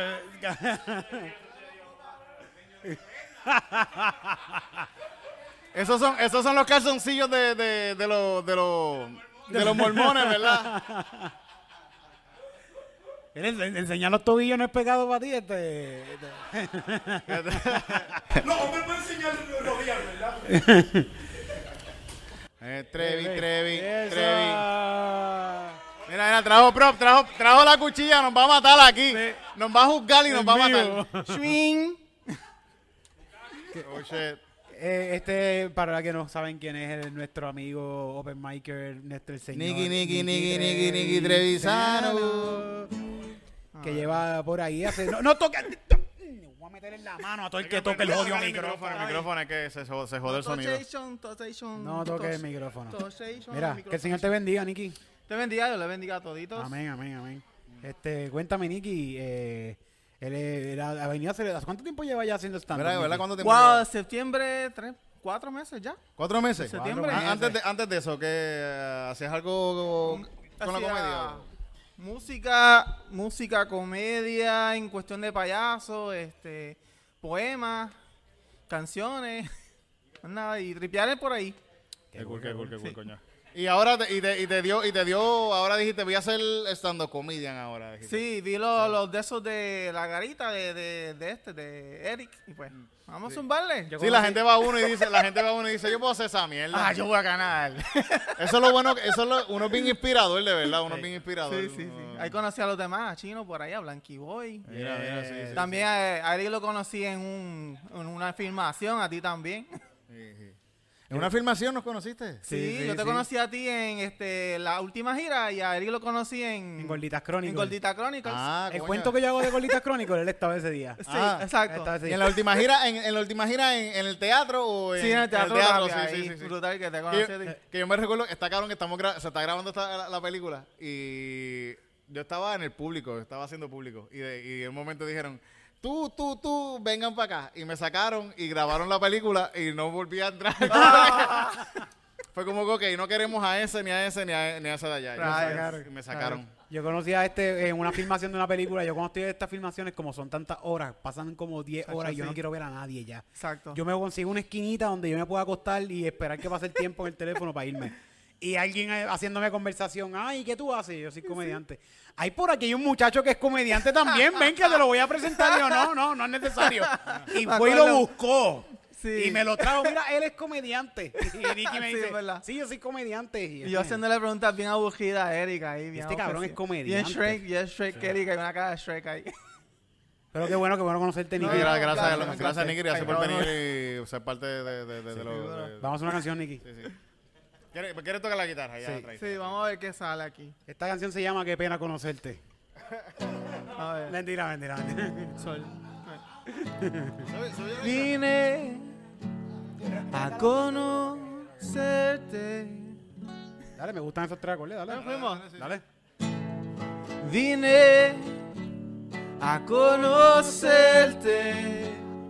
Esos son, esos son los calzoncillos de, de, de los, de, los, de los mormones, ¿verdad? Enseñar los tobillos no es pecado para ti. Este, No, hombre puede enseñar los rodillas, ¿verdad? Eh, Trevi, Trevi, Esa. Trevi. Mira, mira, trajo prop, trajo, trajo la cuchilla, nos va a matar aquí. Nos va a juzgar y nos va a matar. Swing. Oh, shit. Eh, este, para los que no saben quién es el- nuestro amigo Open Micer, nuestro señor. Niki, Niki, Niki, Niki, Niki Trevisano. Que lleva por ahí hace. No, no toque. Voy a meter en la mano a todo el que toque el odio El micrófono. El micrófono es que se, se se jode el sonido. No toque el micrófono. Mira, que el Señor te bendiga, Niki. Te bendiga, Dios le bendiga a toditos. Amén, amén, amén. Este, cuéntame, Niki. Eh, él, él ha ha venido a hacer. ¿hace ¿Cuánto tiempo lleva ya haciendo stand-up? ¿Verdad, verdad? ¿Cuánto tiempo? Wow, lleva? septiembre, tres, cuatro meses ya. ¿Cuatro meses? Septiembre. Ah, Antes de, antes de eso, que eh, hacías algo con la comedia. Música, música, comedia, en cuestión de payaso, este, poemas, canciones, nada, y tripear por ahí. Qué cool, qué cool, qué cool, coño. Y ahora te, y te, y te dio, y te dio, ahora dijiste, voy a hacer stand-up comedian ahora. dijiste. Sí, vi los, los de esos de la garita de, de, de este, de Eric, y pues, vamos a zumbarle. Sí, la gente va a uno y dice, la gente va a uno y dice, yo puedo hacer esa mierda. Ah, yo voy a ganar. Eso es lo bueno, eso es lo, uno es bien inspirador, de verdad, uno es bien inspirador. Sí, sí, sí. Uno- Ahí conocí a los demás, a Chino por ahí, a Blanky Boy. Mira, mira, sí, sí, También a, a Eric lo conocí en, un, en una filmación, a ti también. sí, sí. ¿En una filmación nos conociste? Sí, sí, yo te sí. conocí a ti en este la última gira y a Eric lo conocí en, En Gorditas en Crónicas. Gordita Chronicles. Ah, El coño. cuento que yo hago de Gorditas Crónicas, él estaba ese día. sí, ah, exacto. Estaba ese ¿Y día. en la última gira, en, en la última gira en, en el teatro o en, Sí, en el teatro, sí, Tapia, sí, ahí, sí, sí. brutal que te Que conocí yo, a ti. que yo me recuerdo, está cabrón que estamos gra- se está grabando esta- la, la película y yo estaba en el público, estaba haciendo público y de, y en un momento dijeron, tú, tú, tú, vengan para acá y me sacaron y grabaron la película y no volví a entrar. Fue como que, ok, no queremos a ese, ni a ese, ni a, ni a ese de allá. Y me sacaron. Y me sacaron. Yo conocí a este en una filmación de una película. Yo cuando estoy en estas filmaciones, como son tantas horas, pasan como 10 Exacto, horas y yo no quiero ver a nadie ya. Exacto. Yo me consigo una esquinita donde yo me pueda acostar y esperar que pase el tiempo en el teléfono para irme. Y alguien eh, haciéndome conversación, ay, ¿qué tú haces? Yo soy comediante. Hay por aquí un muchacho que es comediante también, ven que te lo voy a presentar. Y yo, no, no, no es necesario. Y fue y lo buscó. Sí. Y me lo trajo, mira, él es comediante. Y Nicky me Sí, dice, es verdad. sí, yo soy comediante. Y yo haciéndole preguntas bien aburridas a Eric ahí. Bien Este cabrón es comediante. Bien Shrek, bien Shrek, Eric, hay una cara de Shrek ahí. Pero qué bueno, qué bueno conocerte, No, Nicky. No, gracias, gracias, gracias, gracias. Nicky, gracias por venir y ser parte de, de, de, lo... Vamos a hacer una canción, Nicky. sí, sí. ¿Quieres, ¿Quieres tocar la guitarra? Ya, Sí. Sí, vamos a ver qué sale aquí. Esta canción se llama Qué pena conocerte. A ver. Mentira, mentira, mentira. Sol. La Vine a conocerte. Dale, me gustan esos tres acordes, dale. ¿Ya fuimos? Dale. Vine a conocerte.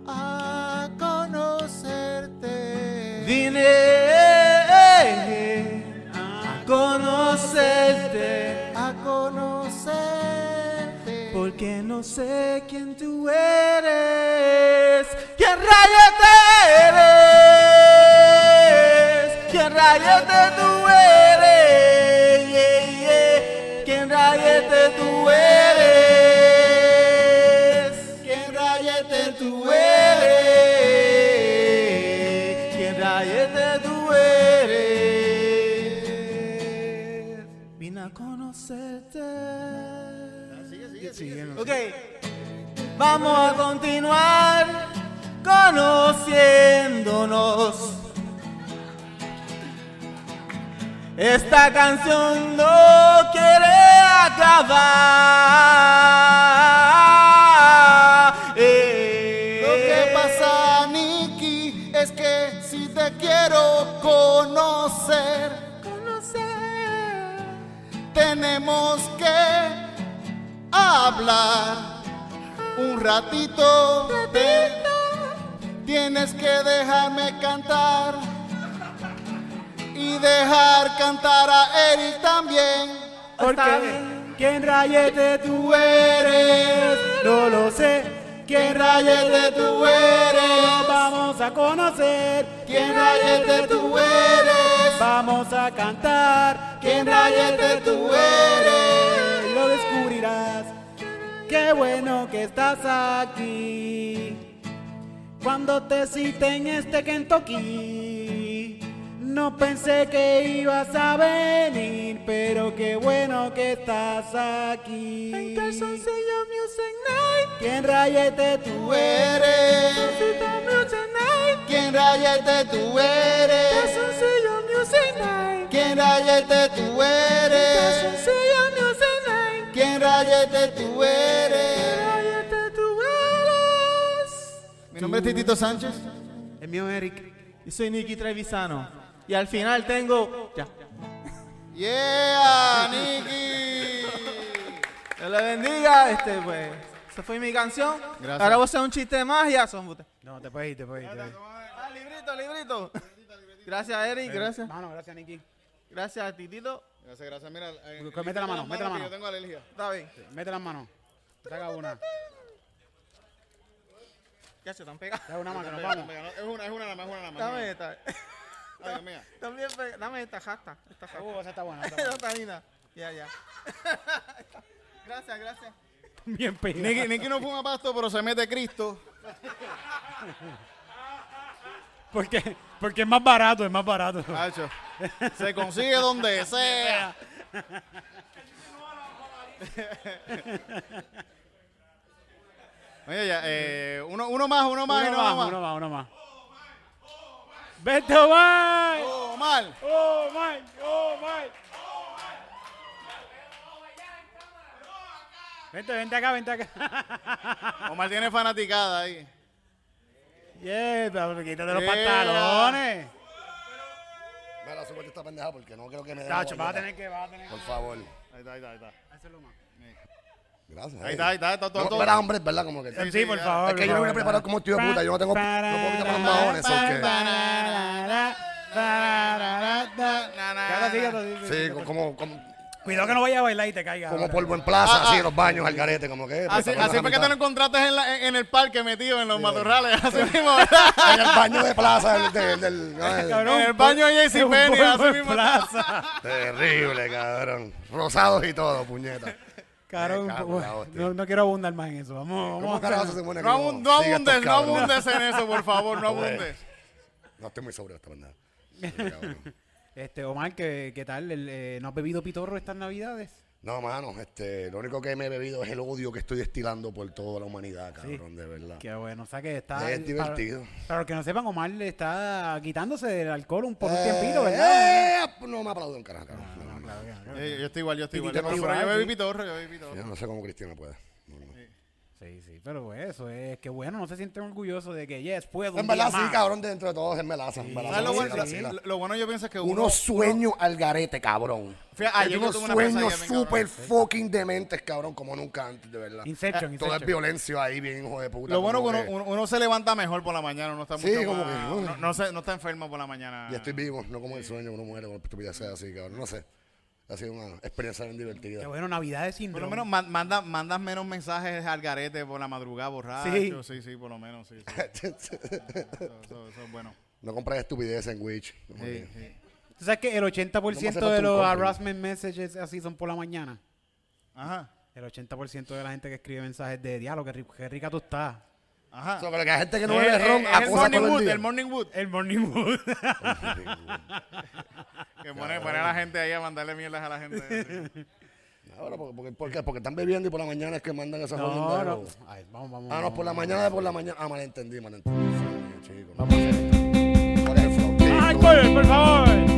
A conocerte. Vine conocerte. A conocerte. Porque no sé quién tú eres. ¿Quién rayos eres? ¿Quién rayos tú eres? Ok, vamos a continuar conociéndonos. Esta canción no quiere acabar. Eh, Lo que pasa, Nicky, es que si te quiero conocer, tenemos que hablar un ratito. Te- tienes que dejarme cantar y dejar cantar a Eric también. Porque quién rayete tú eres, no lo sé. Quién rayete tú eres, vamos a conocer. ¿Quién rayete tú eres? Vamos a cantar. ¿Quién rayete tú eres? Lo descubrirás. Qué bueno que estás aquí. Cuando te cité en este Kentucky, no pensé que ibas a venir, pero qué bueno que estás aquí. En Calzoncillo Music Night, ¿quién rayete tú eres? Music Night, ¿Quién rayete tú eres? Calzoncillo Music Night, ¿Quién rayete tú eres? Calzoncillo ¿Quién rayete tú eres? rayete tú eres. Mi nombre es Titito Sánchez. El mío Eric. Y soy Nicky Trevisano. Y al final tengo. Ya. Yeah, Nicky. Dios le bendiga. Este, pues. Esa fue mi canción. Gracias. Ahora voy a hacer un chiste de magia. Son. No, te puedes ir, te puedes ir. te puedes ir. Ah, librito, librito. Gracias, Eric. Gracias. Mano, gracias, Nicky. Gracias a Titito. Gracias, gracias. Mira, eh, Mete la mano, mete la mano. Yo tengo alergia. Está bien. Mete las manos. Saca una. Ya se están pegados. Saca una más que nos vamos. Es una, es una nada más, es una nada más. Dame esta. Ay, Dios mío. También pega- Dame esta jasta. Esta jasta. Uh, esa está buena. Está buena. está linda. Ya, ya. Gracias, gracias. Bien pegada. Nicky, Nicky no fuma pasto, pero se mete Cristo. Porque, porque es más barato, es más barato. Hacho. Se consigue donde sea. Oye, ya, eh, uno, uno más, uno más, y Uno no más, más. uno más, uno más. ¡Vete, Omar! Oh, mal. ¡Oh, Omar! ¡Oh, Omar! Vente, vente acá, vente acá. Omar tiene fanaticada ahí. Yeah, pero quítate los Yeah. pantalones. Mira, súbete esta pendeja porque no creo que me dé Tacho, vas a tener que, vas a tener Por favor. Ahí está, ahí está, ahí está. Gracias. Ahí está, ahí está, está todo, No, todo. hombre, es verdad, como que... Sí, por favor. Es que yo no vine preparado como tío de puta, yo no tengo... No puedo quitarme los maones, ¿o qué? Así. Sí, co- como, como, Cuidado que no vaya a bailar y te caiga. como ahora. polvo en plaza, Ah, así ah. en los baños, al garete, como que... pues, Así, así fue que te lo encontraste en, la- en- en el parque metido en los matorrales. Así mismo, ¿verdad? En el baño de plaza del... del, del- no, el- Cabrón, En el baño de es un JCPenney, polvo así en mismo. plaza. Terrible, cabrón. Rosados y todo, puñeta. Cabrón, Me cago en la hostia. no, no quiero abundar más en eso. Vamos, ¿Cómo vamos. carajo se pone No, aquí? abun- no Sigue abundes, no cabrones. abundes en eso, por favor, no Joder. abundes. No estoy muy sobrio esta pendeja. Este, Omar, ¿qué, qué tal? El, eh, ¿No has bebido pitorro estas navidades? No, mano, este, lo único que me he bebido es el odio que estoy destilando por toda la humanidad, Sí. cabrón, de verdad. Qué bueno, o sea que está... Es divertido. Para, para los que no sepan, Omar le está quitándose del alcohol un por un Eh, tiempito, ¿verdad? eh, no me aplaudo en carajo, cabrón. No, no, no. Eh, yo estoy igual, yo estoy igual. Yo igual, bebí pitorro, yo bebí pitorro. Yo no sé cómo Cristiano puede. Sí, sí, pero eso es que bueno, no se sienten orgullosos de que, yes, puedo En verdad, sí, cabrón, dentro de todo es melaza. melaza, ¿Sabes lo, bueno, vacila. lo- lo bueno yo pienso es que uno... Unos sueños al garete, cabrón. Fíjate, yo unos sueños súper fucking dementes, cabrón, como nunca antes, de verdad. Inception, Todo Inception. es violencia ahí, bien hijo de puta. Lo bueno que uno, uno- uno se levanta mejor por la mañana, uno está Sí, mucho como más- que, no, no se- no está enfermo por la mañana. Ya estoy vivo, no como el sueño, uno muere con estupideces así, cabrón. No sé. Ha sido una experiencia bien divertida. Qué bueno, navidades sin Por lo menos man- manda, mandas menos mensajes al garete por la madrugada borracho. Sí. Sí, sí, por lo menos, sí. sí. Eso, eso- eso es bueno. no compras estupideces en Witch. como Sí, que- sí. ¿Tú sabes que el 80% Vamos a hacer de los harassment messages así son por la mañana? Ajá, El 80% de la gente que escribe mensajes de diálogo, qué, ri- qué rica tú estás. Ajá. Sea, que la gente que no bebe ron el acosa morning todo el wood, día. el morning wood. El morning wood. Que pone, pone a la gente ahí a mandarle mierdas a la gente. Ahora, porque, porque, ¿por qué? Porque están bebiendo y por la mañana es que mandan esos no, no. Ay, vamos, vamos. Ah, no, vamos, por la vamos. mañana de por la mañana. Ah, malentendí, malentendí. Sí, chico. Vamos a hacer esto. ¿Cuál es el flow? ¡Ay, por, por favor!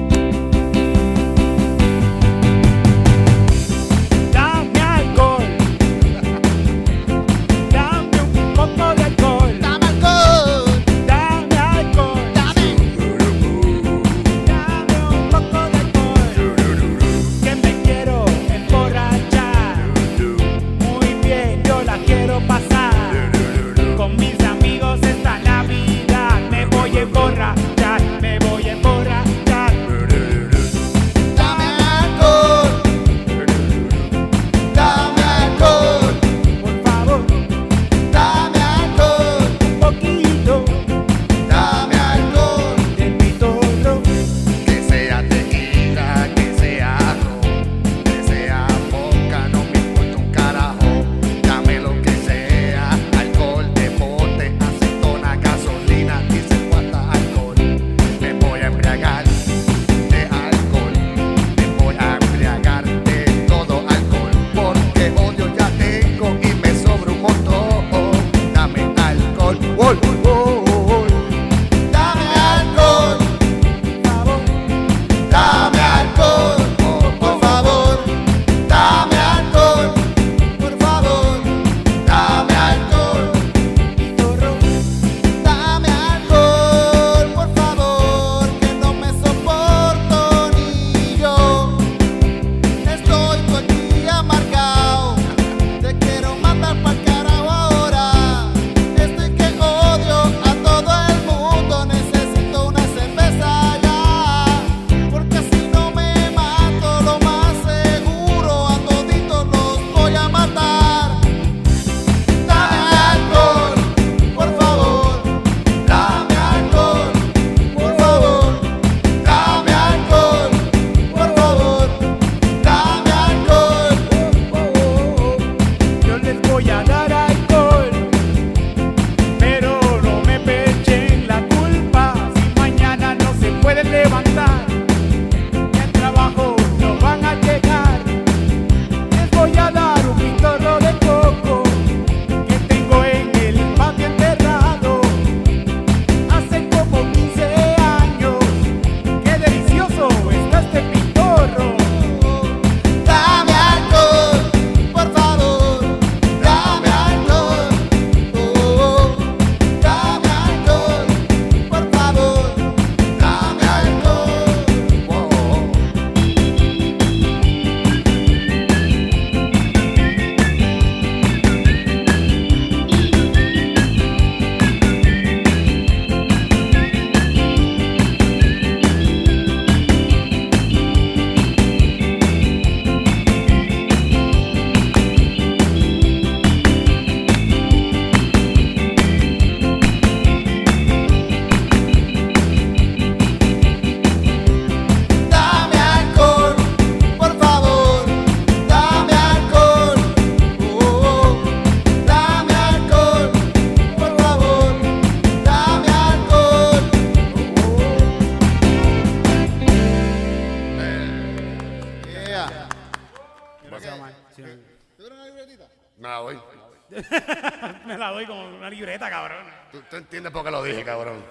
¿Tú, tú entiendes por qué lo dije, cabrón.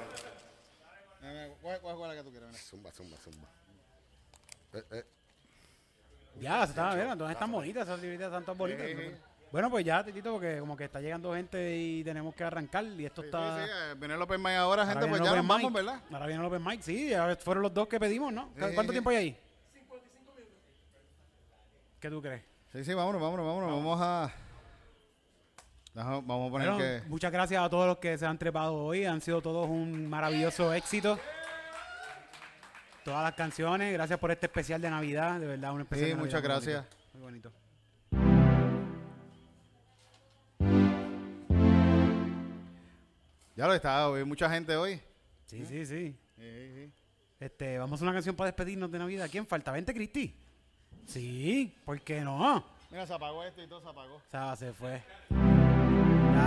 ¿Cuál, cuál, cuál es la que tú quieres? Zumba, zumba, zumba. Eh, eh. Ya, se estaba viendo, entonces están bonitas esas libritas, están todas bonitas. Bueno, pues ya, Titito, porque como que está llegando gente y tenemos que arrancar y esto Sí, está... sí, eh, viene el Open Mic ahora, gente, Ahora pues ya nos vamos. ¿verdad? Ahora viene el Open Mic, sí, ya fueron los dos que pedimos, ¿no? Sí, ¿Cuánto sí. tiempo hay ahí? 55 minutos. ¿Qué tú crees? Sí, sí, vámonos, vámonos, vámonos. Vamos a. Vamos a poner Bueno, que. Muchas gracias a todos los que se han trepado hoy. Han sido todos un maravilloso éxito. Todas las canciones. Gracias por este especial de Navidad. De verdad, un especial Sí, de Navidad muchas muy bonito, gracias. Muy bonito. Ya lo está, hoy mucha gente hoy. Sí, sí, sí. Sí, sí. Este, vamos a una canción para despedirnos de Navidad. ¿Quién falta? ¿Vente, Cristi? Sí, ¿por qué no? Mira, se apagó esto y todo se apagó. O sea, se fue.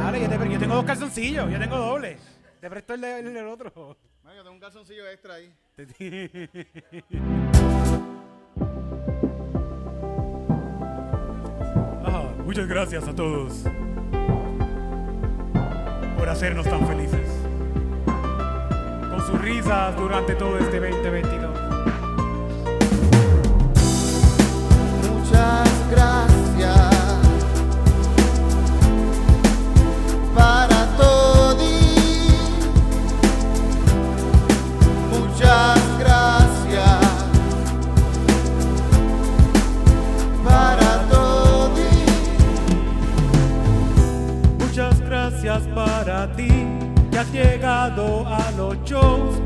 Dale, yo, te- yo tengo dos calzoncillos, yo tengo doble. Te presto el, de- el del otro. Mira, yo tengo un calzoncillo extra ahí. Ah, muchas gracias a todos por hacernos tan felices. Con sus risas durante todo este 2022. Llegado a los shows.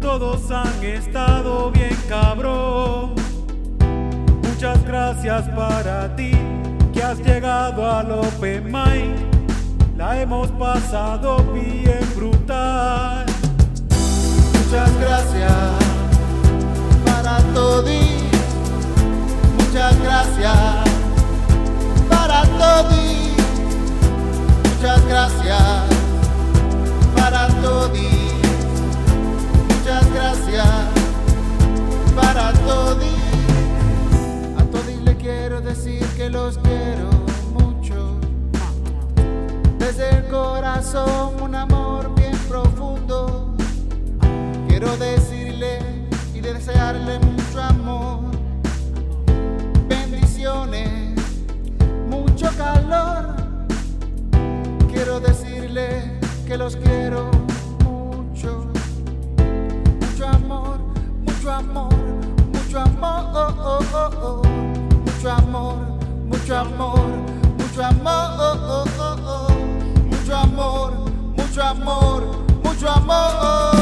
Todos han estado bien cabrón. Muchas gracias para ti que has llegado al Open Mic. La hemos pasado bien brutal. Muchas gracias para todos. Muchas gracias para todos. Muchas gracias todos. Muchas gracias para todos. A todos le quiero decir que los quiero mucho. Desde el corazón un amor bien profundo. Quiero decirle y desearle mucho amor, bendiciones, mucho calor. Quiero decirle que los quiero amor, mucho amor, mucho amor, mucho amor, mucho amor, mucho amor, mucho amor, mucho amor.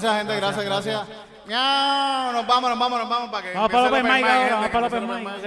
Gracias, gente, gracias, gracias. Miau, Nos vamos, nos vamos, nos vamos para que. Vamos para Open Mic ahora, vamos para Open Mic,